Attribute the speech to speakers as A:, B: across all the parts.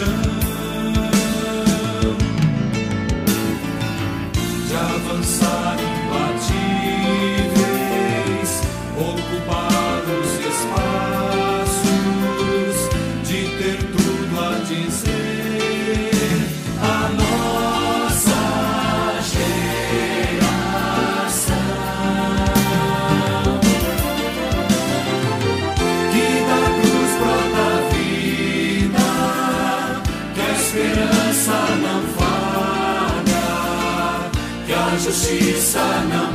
A: compaixão. A justiça não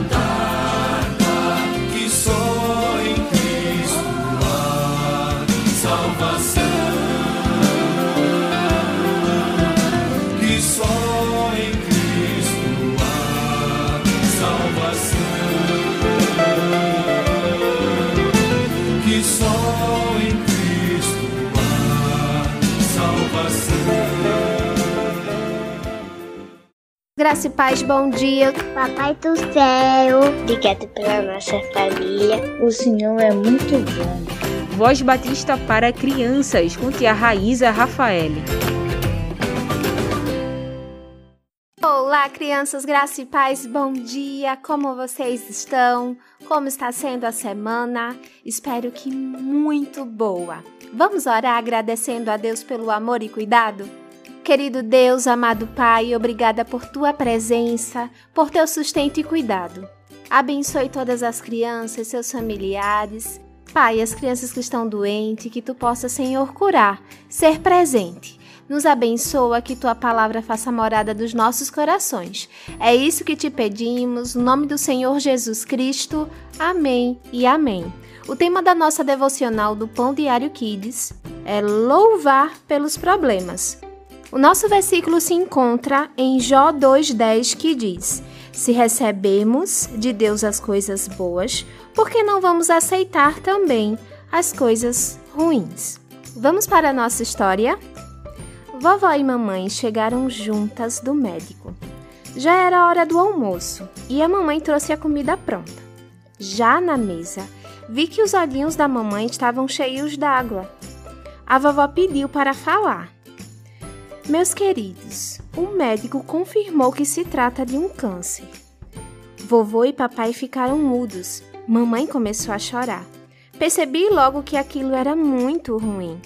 B: Graça e paz, bom dia.
C: Papai do céu, obrigado pela nossa família.
D: O Senhor é muito bom.
E: Voz Batista para crianças, com tia Raíza Rafael.
B: Olá, crianças, graça e paz, bom dia. Como vocês estão? Como está sendo a semana? Espero que muito boa. Vamos orar agradecendo a Deus pelo amor e cuidado? Querido Deus, amado Pai, obrigada por tua presença, por teu sustento e cuidado. Abençoe todas as crianças, seus familiares. Pai, as crianças que estão doentes, que tu possa, Senhor, curar, ser presente. Nos abençoa que tua palavra faça morada dos nossos corações. É isso que te pedimos, no nome do Senhor Jesus Cristo. Amém e amém. O tema da nossa devocional do Pão Diário Kids é louvar pelos problemas. O nosso versículo se encontra em Jó 2,10 que diz: Se recebemos de Deus as coisas boas, por que não vamos aceitar também as coisas ruins? Vamos para a nossa história? Vovó e mamãe chegaram juntas do médico. Já era hora do almoço e a mamãe trouxe a comida pronta. Já na mesa, vi que os olhinhos da mamãe estavam cheios d'água. A vovó pediu para falar. Meus queridos, o médico confirmou que se trata de um câncer. Vovô e papai ficaram mudos. Mamãe começou a chorar. Percebi logo que aquilo era muito ruim.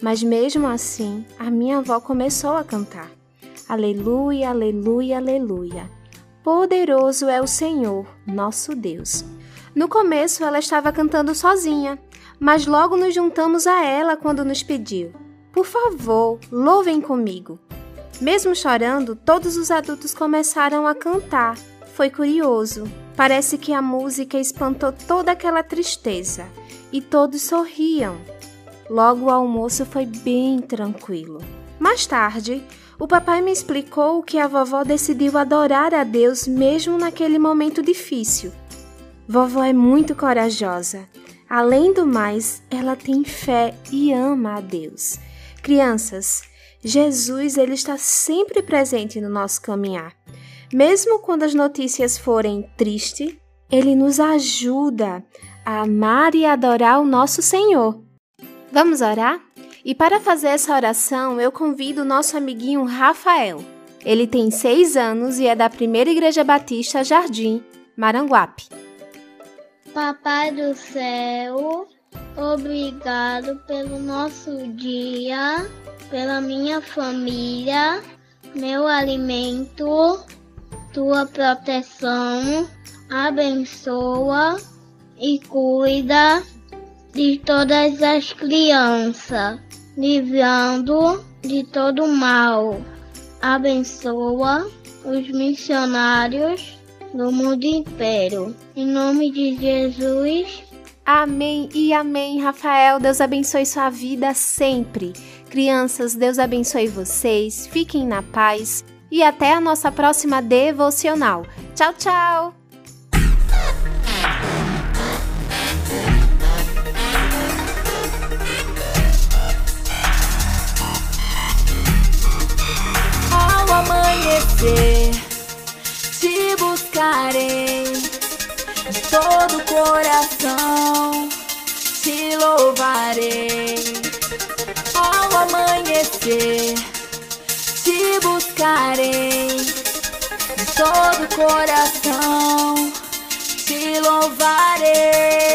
B: Mas mesmo assim, a minha avó começou a cantar. Aleluia, aleluia, aleluia. Poderoso é o Senhor, nosso Deus. No começo ela estava cantando sozinha, mas logo nos juntamos a ela quando nos pediu: Por favor, louvem comigo. Mesmo chorando, todos os adultos começaram a cantar. Foi curioso. Parece que a música espantou toda aquela tristeza e todos sorriam. Logo o almoço foi bem tranquilo. Mais tarde, o papai me explicou que a vovó decidiu adorar a Deus mesmo naquele momento difícil. Vovó é muito corajosa. Além do mais, ela tem fé e ama a Deus. Crianças, Jesus ele está sempre presente no nosso caminhar. Mesmo quando as notícias forem tristes, ele nos ajuda a amar e adorar o nosso Senhor. Vamos orar? E para fazer essa oração, eu convido o nosso amiguinho Rafael. Ele tem seis anos e é da Primeira Igreja Batista Jardim, Maranguape.
F: Papai do céu, obrigado pelo nosso dia, pela minha família, meu alimento, tua proteção, abençoa e cuida de todas as crianças, livrando de todo mal. Abençoa os missionários no mundo inteiro. Em nome de Jesus.
B: Amém e amém, Rafael. Deus abençoe sua vida sempre. Crianças, Deus abençoe vocês. Fiquem na paz e até a nossa próxima devocional. Tchau, tchau.
G: Ao amanhecer, te buscarei de todo o coração, te buscarei de todo o coração, te louvarei.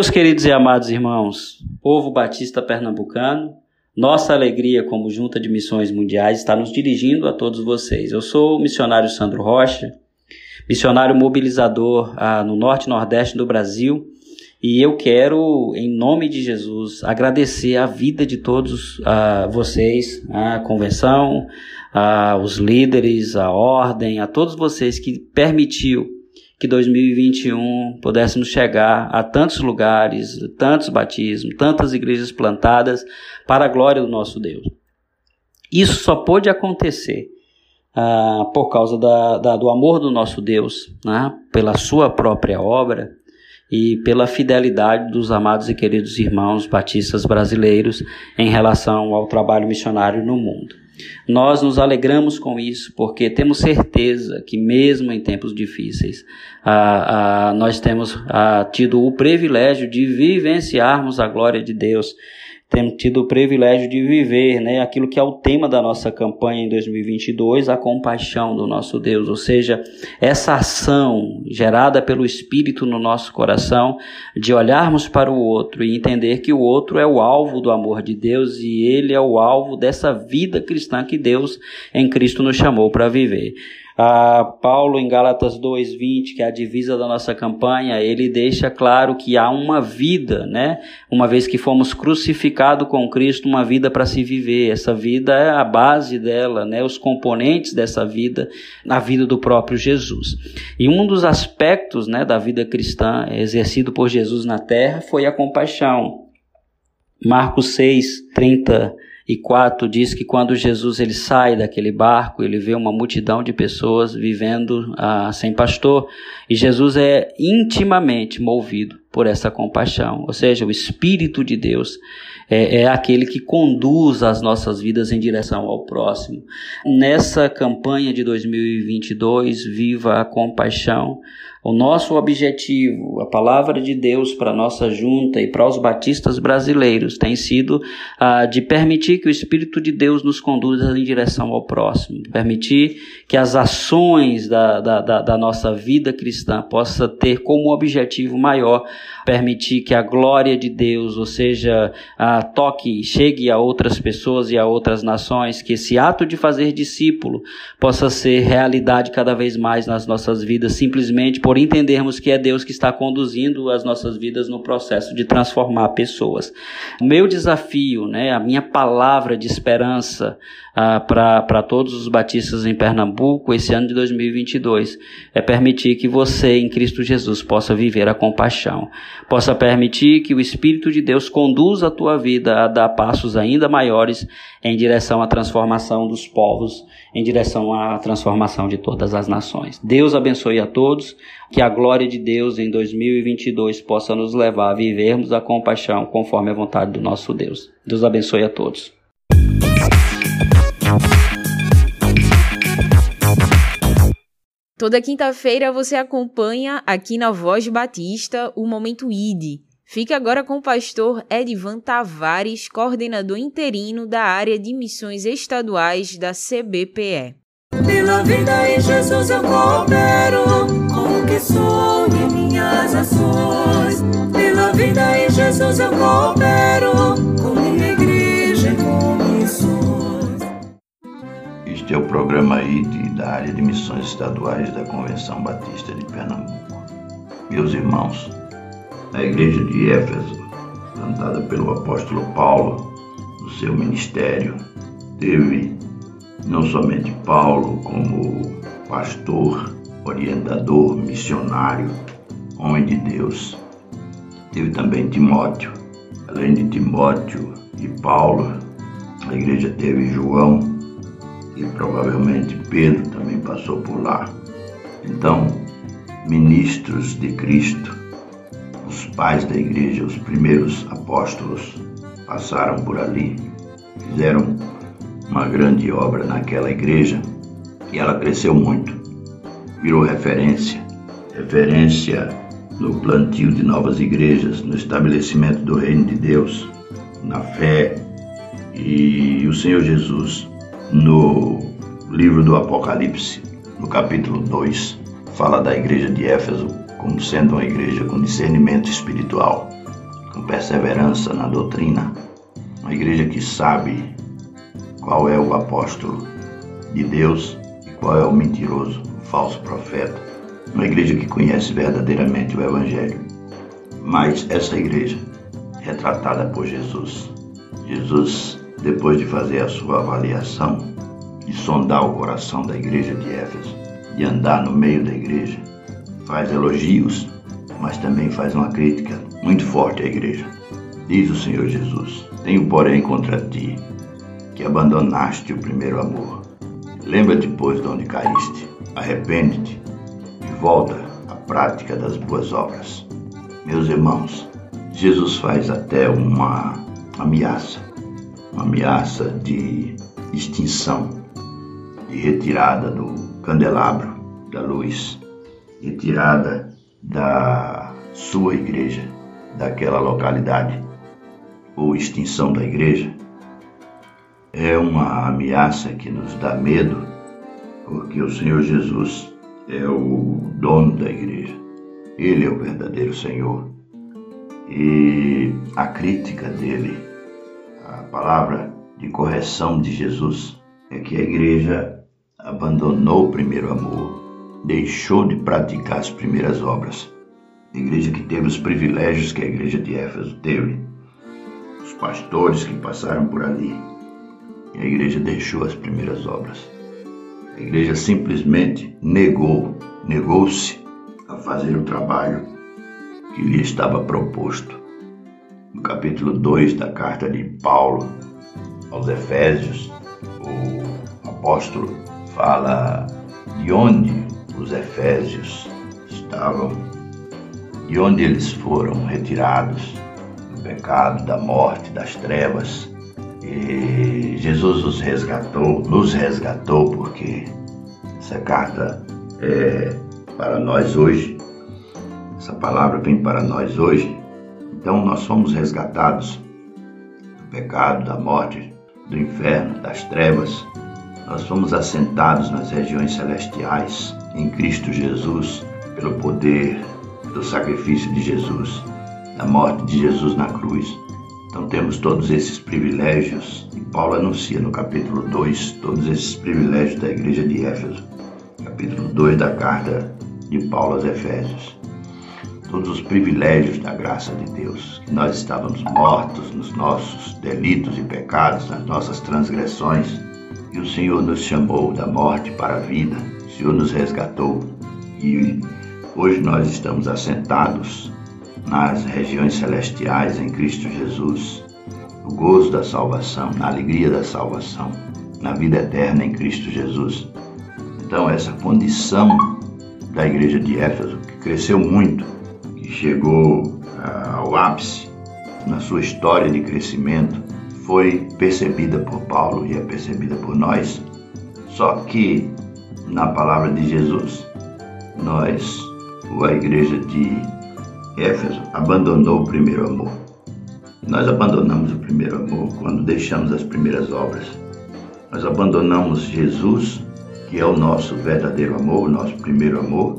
H: Meus queridos e amados irmãos, povo batista pernambucano, nossa alegria como Junta de Missões Mundiais está nos dirigindo a todos vocês. Eu sou o missionário Sandro Rocha, missionário mobilizador ah, no norte e nordeste do Brasil, e eu quero, em nome de Jesus, agradecer a vida de todos ah, vocês, a convenção, ah, os líderes, a ordem, a todos vocês que permitiu que 2021 pudéssemos chegar a tantos lugares, tantos batismos, tantas igrejas plantadas para a glória do nosso Deus. Isso só pôde acontecer ah, por causa da, da, do amor do nosso Deus, né, pela sua própria obra e pela fidelidade dos amados e queridos irmãos batistas brasileiros em relação ao trabalho missionário no mundo. Nós nos alegramos com isso porque temos certeza que, mesmo em tempos difíceis, ah, ah, nós temos ah, tido o privilégio de vivenciarmos a glória de Deus temos tido o privilégio de viver né, aquilo que é o tema da nossa campanha em 2022, a compaixão do nosso Deus, ou seja, essa ação gerada pelo Espírito no nosso coração de olharmos para o outro e entender que o outro é o alvo do amor de Deus e ele é o alvo dessa vida cristã que Deus em Cristo nos chamou para viver. Ah, Paulo, em Gálatas 2,20, que é a divisa da nossa campanha, ele deixa claro que há uma vida, né? Uma vez que fomos crucificados com Cristo, uma vida para se viver. Essa vida é a base dela, né? Os componentes dessa vida, na vida do próprio Jesus. E um dos aspectos, né, da vida cristã exercido por Jesus na terra foi a compaixão. Marcos 6, 30 e 4 diz que quando Jesus ele sai daquele barco, ele vê uma multidão de pessoas vivendo ah, sem pastor, e Jesus é intimamente movido por essa compaixão, ou seja, o Espírito de Deus é, é, aquele que conduz as nossas vidas em direção ao próximo. Nessa campanha de 2022, viva a compaixão. O nosso objetivo, a palavra de Deus para a nossa junta e para os batistas brasileiros tem sido ah, de permitir que o Espírito de Deus nos conduza em direção ao próximo, permitir que as ações da, da, da, da nossa vida cristã possa ter como objetivo maior permitir que a glória de Deus, ou seja, a toque, chegue a outras pessoas e a outras nações, que esse ato de fazer discípulo possa ser realidade cada vez mais nas nossas vidas, simplesmente por entendermos que é Deus que está conduzindo as nossas vidas no processo de transformar pessoas. O meu desafio, né, a minha palavra de esperança ah, para todos os batistas em Pernambuco esse ano de 2022 é permitir que você, em Cristo Jesus, possa viver a compaixão, possa permitir que o Espírito de Deus conduza a tua vida a dar passos ainda maiores em direção à transformação dos povos, em direção à transformação de todas as nações. Deus abençoe a todos, que a glória de Deus em 2022 possa nos levar a vivermos a compaixão conforme a vontade do nosso Deus. Deus abençoe a todos.
E: Toda quinta-feira você acompanha aqui na Voz Batista o Momento ID. Fique agora com o pastor Edivan Tavares, coordenador interino da área de missões estaduais da CBPE.
A: Pela vida em Jesus eu coopero com o que sou e minhas ações. Pela vida em Jesus eu coopero com minha igreja
I: Este é o programa ID da área de missões estaduais da Convenção Batista de Pernambuco. Meus irmãos, a igreja de Éfeso, plantada pelo apóstolo Paulo no seu ministério, teve não somente Paulo como pastor, orientador, missionário, homem de Deus, teve também Timóteo. Além de Timóteo e Paulo, a igreja teve João e provavelmente Pedro também passou por lá. Então, ministros de Cristo, os pais da igreja, os primeiros apóstolos, passaram por ali, fizeram uma grande obra naquela igreja e ela cresceu muito, virou referência, referência no plantio de novas igrejas, no estabelecimento do reino de Deus, na fé. E o Senhor Jesus, no livro do Apocalipse, no capítulo 2, fala da igreja de Éfeso como sendo uma igreja com discernimento espiritual. perseverança na doutrina, uma igreja que sabe qual é o apóstolo de Deus e qual é o mentiroso, o falso profeta, uma igreja que conhece verdadeiramente o Evangelho. Mas essa igreja, retratada por Jesus, Jesus, depois de fazer a sua avaliação, de sondar o coração da igreja de Éfeso, de andar no meio da igreja, faz elogios, mas também faz uma crítica muito forte à igreja. Diz o Senhor Jesus: Tenho, porém, contra ti que abandonaste o primeiro amor. Lembra-te, pois, de onde caíste, arrepende-te e volta à prática das boas obras. Meus irmãos, Jesus faz até uma ameaça, ameaça de extinção, de retirada do candelabro da luz, retirada da sua igreja, daquela localidade, ou extinção da igreja, é uma ameaça que nos dá medo, porque o Senhor Jesus é o dono da igreja. Ele é o verdadeiro Senhor. E a crítica dele, palavra de correção de Jesus, é que a igreja abandonou o primeiro amor, deixou de praticar as primeiras obras. A igreja que teve os privilégios que a igreja de Éfeso teve, os pastores que passaram por ali, e a igreja deixou as primeiras obras. A igreja simplesmente negou, negou-se a fazer o trabalho que lhe estava proposto. No capítulo 2 da carta de Paulo aos Efésios, o apóstolo fala de onde os Efésios estavam, de onde eles foram retirados do pecado, da morte, das trevas e Jesus os resgatou, nos resgatou, porque essa carta é para nós hoje, essa palavra vem para nós hoje. Então nós fomos resgatados do pecado, da morte, do inferno, das trevas. Nós fomos assentados nas regiões celestiais em Cristo Jesus, pelo poder do sacrifício de Jesus, da morte de Jesus na cruz. Então temos todos esses privilégios, e Paulo anuncia no capítulo 2 todos esses privilégios da igreja de Éfeso, capítulo 2 da carta de Paulo aos Efésios. Todos os privilégios da graça de Deus, que nós estávamos mortos nos nossos delitos e pecados, nas nossas transgressões, e o Senhor nos chamou da morte para a vida, o Senhor nos resgatou, e hoje nós estamos assentados nas regiões celestiais em Cristo Jesus, no gozo da salvação, na alegria da salvação, na vida eterna em Cristo Jesus. Então, essa condição da igreja de Éfeso, que cresceu muito, chegou ah, ao ápice na sua história de crescimento, foi percebida por Paulo e é percebida por nós. Só que, na palavra de Jesus, nós, a igreja de Éfeso abandonou o primeiro amor. Nós abandonamos o primeiro amor quando deixamos as primeiras obras. Nós abandonamos Jesus, que é o nosso verdadeiro amor, o nosso primeiro amor,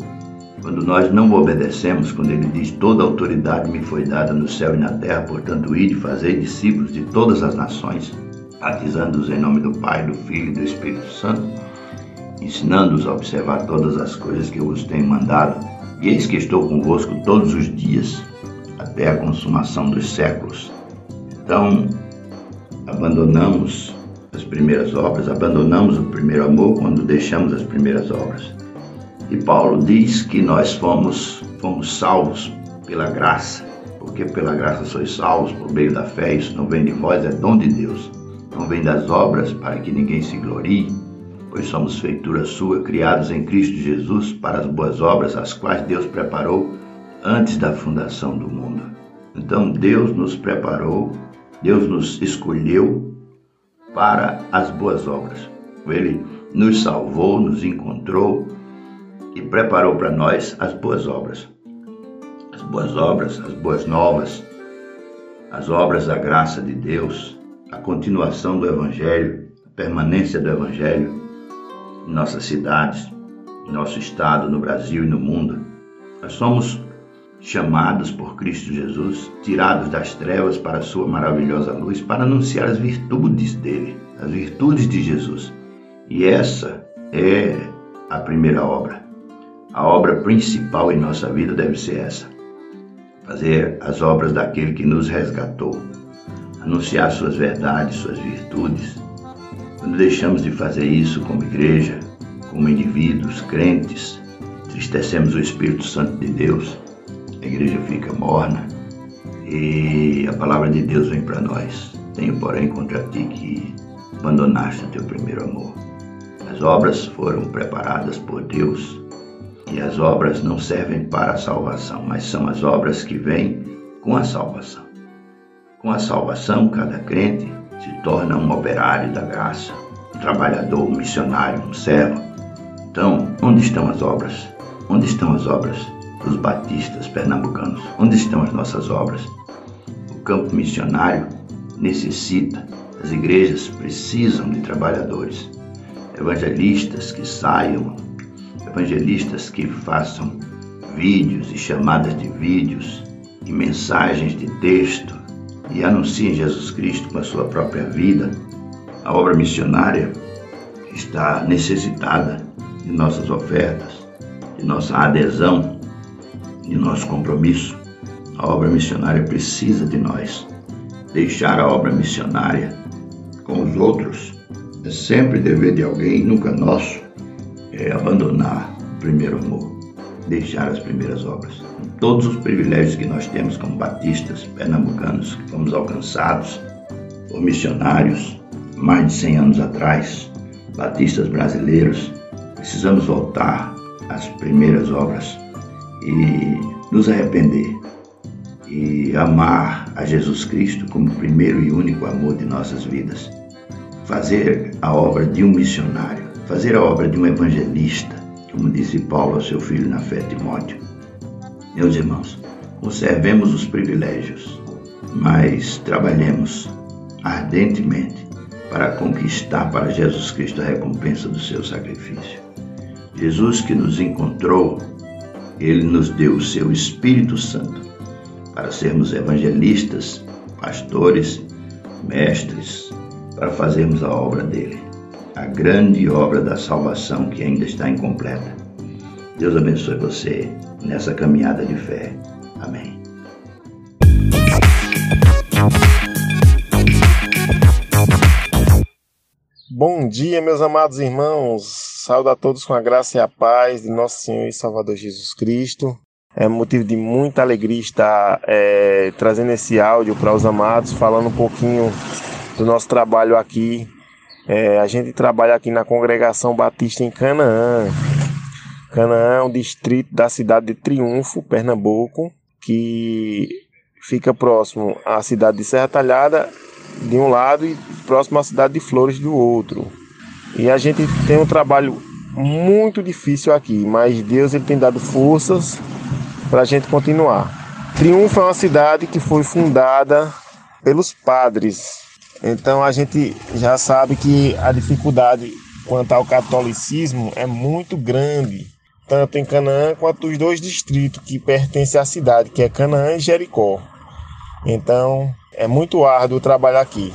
I: quando nós não obedecemos, quando ele diz: Toda autoridade me foi dada no céu e na terra, portanto, ide fazer discípulos de todas as nações, batizando-os em nome do Pai, do Filho e do Espírito Santo, ensinando-os a observar todas as coisas que eu vos tenho mandado e eis que estou convosco todos os dias, até a consumação dos séculos. Então, abandonamos as primeiras obras, abandonamos o primeiro amor quando deixamos as primeiras obras. E Paulo diz que nós fomos, fomos salvos pela graça, porque pela graça sois salvos por meio da fé, isso não vem de vós, é dom de Deus. Não vem das obras para que ninguém se glorie, pois somos feitura sua, criados em Cristo Jesus para as boas obras, as quais Deus preparou antes da fundação do mundo. Então Deus nos preparou, Deus nos escolheu para as boas obras. Ele nos salvou, nos encontrou e preparou para nós as boas obras. As boas obras, as boas novas, as obras da graça de Deus, a continuação do Evangelho, a permanência do Evangelho, em nossas cidades, em nosso estado, no Brasil e no mundo. Nós somos chamados por Cristo Jesus, tirados das trevas para a sua maravilhosa luz, para anunciar as virtudes dele, as virtudes de Jesus. E essa é a primeira obra. A obra principal em nossa vida deve ser essa: fazer as obras daquele que nos resgatou, anunciar suas verdades, suas virtudes. Quando deixamos de fazer isso como igreja, como indivíduos crentes, tristecemos o Espírito Santo de Deus, a igreja fica morna e a palavra de Deus vem para nós. Tenho, porém, contra ti que abandonaste o teu primeiro amor. As obras foram preparadas por Deus e as obras não servem para a salvação, mas são as obras que vêm com a salvação. Com a salvação, cada crente se torna um operário da graça, um trabalhador, um missionário, um servo. Então, onde estão as obras? Onde estão as obras dos batistas pernambucanos? Onde estão as nossas obras? O campo missionário necessita, as igrejas precisam de trabalhadores, evangelistas que saiam, evangelistas que façam vídeos e chamadas de vídeos e mensagens de texto e anunciem Jesus Cristo com a sua própria vida. A obra missionária está necessitada de nossas ofertas, de nossa adesão, de nosso compromisso. A obra missionária precisa de nós. Deixar a obra missionária com os outros é sempre dever de alguém, nunca nosso. É abandonar o primeiro amor, deixar as primeiras obras. Todos os privilégios que nós temos como batistas pernambucanos, que fomos alcançados por missionários mais de 100 anos atrás, batistas brasileiros, precisamos voltar às primeiras obras e nos arrepender e amar a Jesus Cristo como primeiro e único amor de nossas vidas. Fazer a obra de um missionário, fazer a obra de um evangelista, como disse Paulo ao seu filho na fé Timóteo. Meus irmãos, conservemos os privilégios, mas trabalhemos ardentemente para conquistar para Jesus Cristo a recompensa do seu sacrifício. Jesus que nos encontrou, ele nos deu o seu Espírito Santo para sermos evangelistas, pastores, mestres, para fazermos a obra dele, a grande obra da salvação que ainda está incompleta. Deus abençoe você nessa caminhada de fé. Amém.
J: Bom dia, meus amados irmãos. Saúdo a todos com a graça e a paz de nosso Senhor e Salvador Jesus Cristo. É motivo de muita alegria estar é, trazendo esse áudio para os amados, falando um pouquinho do nosso trabalho aqui. É, a gente trabalha aqui na Congregação Batista em Canaã. Canaã é um distrito da cidade de Triunfo, Pernambuco, que fica próximo à cidade de Serra Talhada de um lado e próximo à cidade de Flores do outro. E a gente tem um trabalho muito difícil aqui, mas Deus ele tem dado forças para a gente continuar. Triunfo é uma cidade que foi fundada pelos padres. Então a gente já sabe que a dificuldade quanto ao catolicismo é muito grande, tanto em Canaã quanto os dois distritos que pertencem à cidade, que é Canaã e Jericó. Então é muito árduo trabalhar aqui.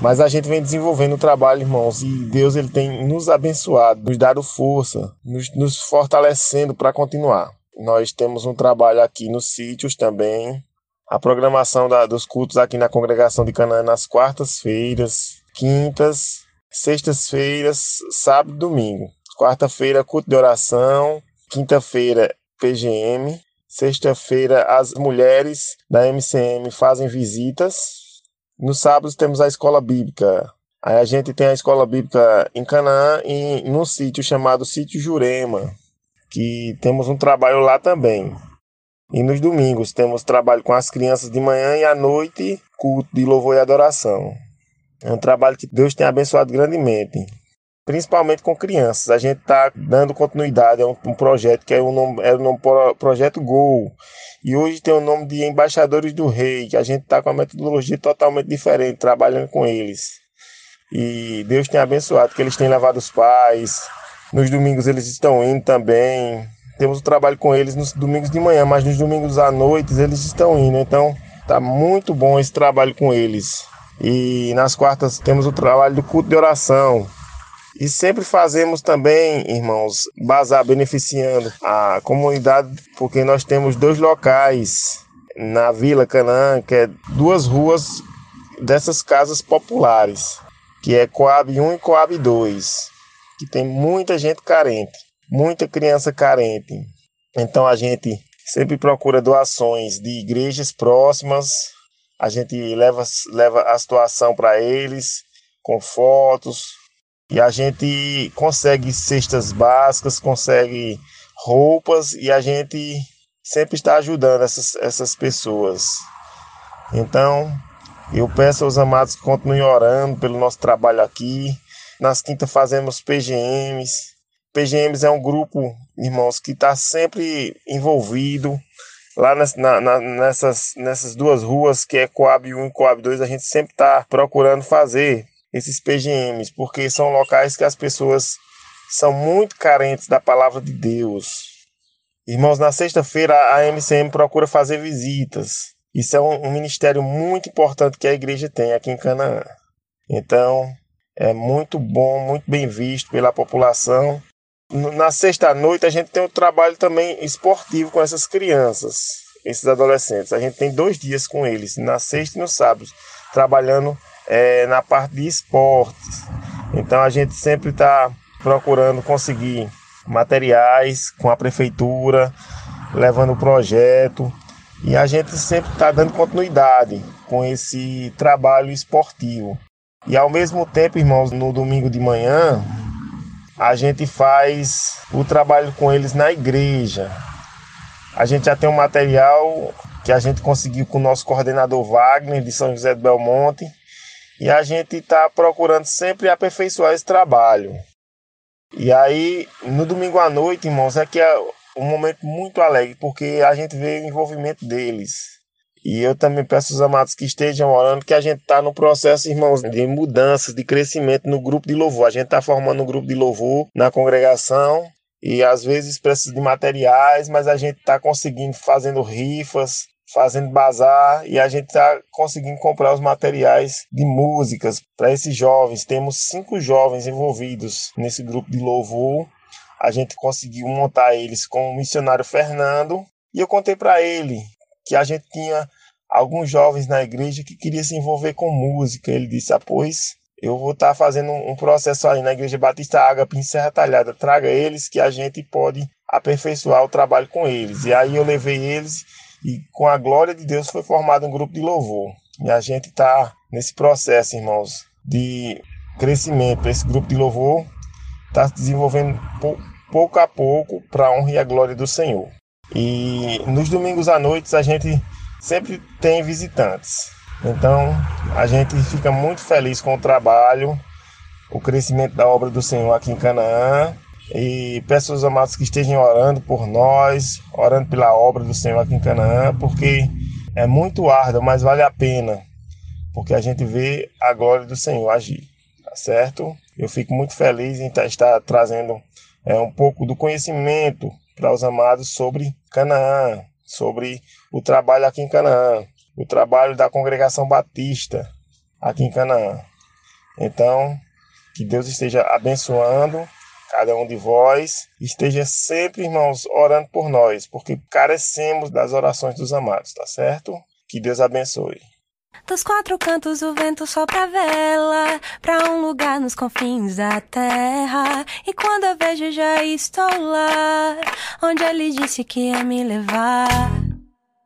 J: Mas a gente vem desenvolvendo o trabalho, irmãos, e Deus ele tem nos abençoado, nos dado força, nos, nos fortalecendo para continuar. Nós temos um trabalho aqui nos sítios também. A programação da, dos cultos aqui na congregação de Canaã nas quartas-feiras, quintas, sextas-feiras, sábado e domingo. Quarta-feira, culto de oração. Quinta-feira, PGM. Sexta-feira, as mulheres da MCM fazem visitas. Nos sábados temos a escola bíblica. Aí a gente tem a escola bíblica em Canaã e num sítio chamado Sítio Jurema, que temos um trabalho lá também. E nos domingos temos trabalho com as crianças de manhã e à noite, culto de louvor e adoração. É um trabalho que Deus tem abençoado grandemente, principalmente com crianças. A gente está dando continuidade a um, um, projeto que é o nome, é o nome Projeto Gol. E hoje tem o nome de Embaixadores do Rei, que a gente está com uma metodologia totalmente diferente, trabalhando com eles. E Deus tem abençoado, que eles têm levado os pais. Nos domingos eles estão indo também. Temos o trabalho com eles nos domingos de manhã, mas nos domingos à noite eles estão indo. Então tá muito bom esse trabalho com eles. E nas quartas temos o trabalho do culto de oração. E sempre fazemos também, irmãos, bazar beneficiando a comunidade, porque nós temos dois locais na Vila Canaã, que é duas ruas dessas casas populares, que é Coab 1 e Coab 2, que tem muita gente carente, muita criança carente. Então a gente sempre procura doações de igrejas próximas, a gente leva, leva a situação para eles com fotos e a gente consegue cestas básicas, consegue roupas e a gente sempre está ajudando essas, essas pessoas. Então, eu peço aos amados que continuem orando pelo nosso trabalho aqui. Nas quintas fazemos PGMs. PGMs é um grupo, irmãos, que está sempre envolvido. Lá nas, na, na, nessas, nessas duas ruas, que é Coab 1 e Coab 2, a gente sempre está procurando fazer esses PGMs, porque são locais que as pessoas são muito carentes da palavra de Deus. Irmãos, na sexta-feira a MCM procura fazer visitas. Isso é um, um, ministério muito importante que a igreja tem aqui em Canaã. Então, é muito bom, muito bem visto pela população. Na sexta-noite, a gente tem um trabalho também esportivo com essas crianças, esses adolescentes. A gente tem dois dias com eles, na sexta e no sábado, trabalhando é, na parte de esportes. Então, a gente sempre está procurando conseguir materiais com a prefeitura, levando o projeto e a gente sempre está dando continuidade com esse trabalho esportivo. E ao mesmo tempo, irmãos, no domingo de manhã, a gente faz o trabalho com eles na igreja. A gente já tem um material que a gente conseguiu com o nosso coordenador Wagner, de São José do Belmonte, e a gente está procurando sempre aperfeiçoar esse trabalho. E aí, no domingo à noite, irmãos, é que é um momento muito alegre, porque a gente vê o envolvimento deles. E eu também peço aos amados que estejam orando, que a gente está no processo, irmãos, de mudanças, de crescimento no grupo de louvor. A gente está formando um grupo de louvor na congregação e às vezes precisa de materiais, mas a gente está conseguindo fazendo rifas, fazendo bazar e a gente está conseguindo comprar os materiais de músicas para esses jovens. Temos cinco jovens envolvidos nesse grupo de louvor a gente conseguiu montar eles com o missionário Fernando e eu contei para ele que a gente tinha alguns jovens na igreja que queriam se envolver com música. Ele disse: ah, pois eu vou estar tá fazendo um processo aí na Igreja Batista Ágape em Serra Talhada. Traga eles que a gente pode aperfeiçoar o trabalho com eles. E aí eu levei eles e com a glória de Deus foi formado um grupo de louvor. E a gente está nesse processo, irmãos, de crescimento. Esse grupo de louvor está se desenvolvendo pouco a pouco para a honra e a glória do Senhor. E nos domingos à noite a gente sempre tem visitantes. Então a gente fica muito feliz com o trabalho, o crescimento da obra do Senhor aqui em Canaã. E peço aos amados que estejam orando por nós, orando pela obra do Senhor aqui em Canaã, porque é muito árduo, mas vale a pena, porque a gente vê a glória do Senhor agir, tá certo? Eu fico muito feliz em estar trazendo é, um pouco do conhecimento para os amados sobre Canaã, sobre o trabalho aqui em Canaã, o trabalho da congregação batista aqui em Canaã. Então, que Deus esteja abençoando cada um de vós, esteja sempre, irmãos, orando por nós, porque carecemos das orações dos amados, tá certo? Que Deus abençoe.
K: Dos quatro cantos o vento sopra a vela Pra um lugar nos confins da terra. E quando eu vejo já estou lá Onde ele disse que ia me levar.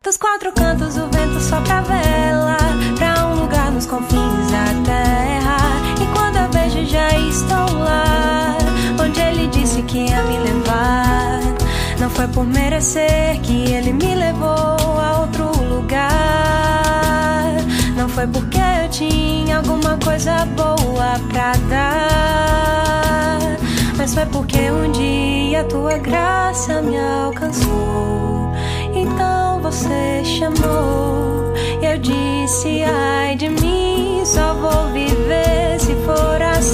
K: Dos quatro cantos o vento sopra a vela Pra um lugar nos confins da terra. E quando eu vejo já estou lá Onde ele disse que ia me levar. Não foi por merecer que ele me levou a outro lugar foi porque eu tinha alguma coisa boa pra dar, mas foi porque um dia a tua graça me alcançou. Então você chamou e eu disse: ai de mim, só vou viver se for assim.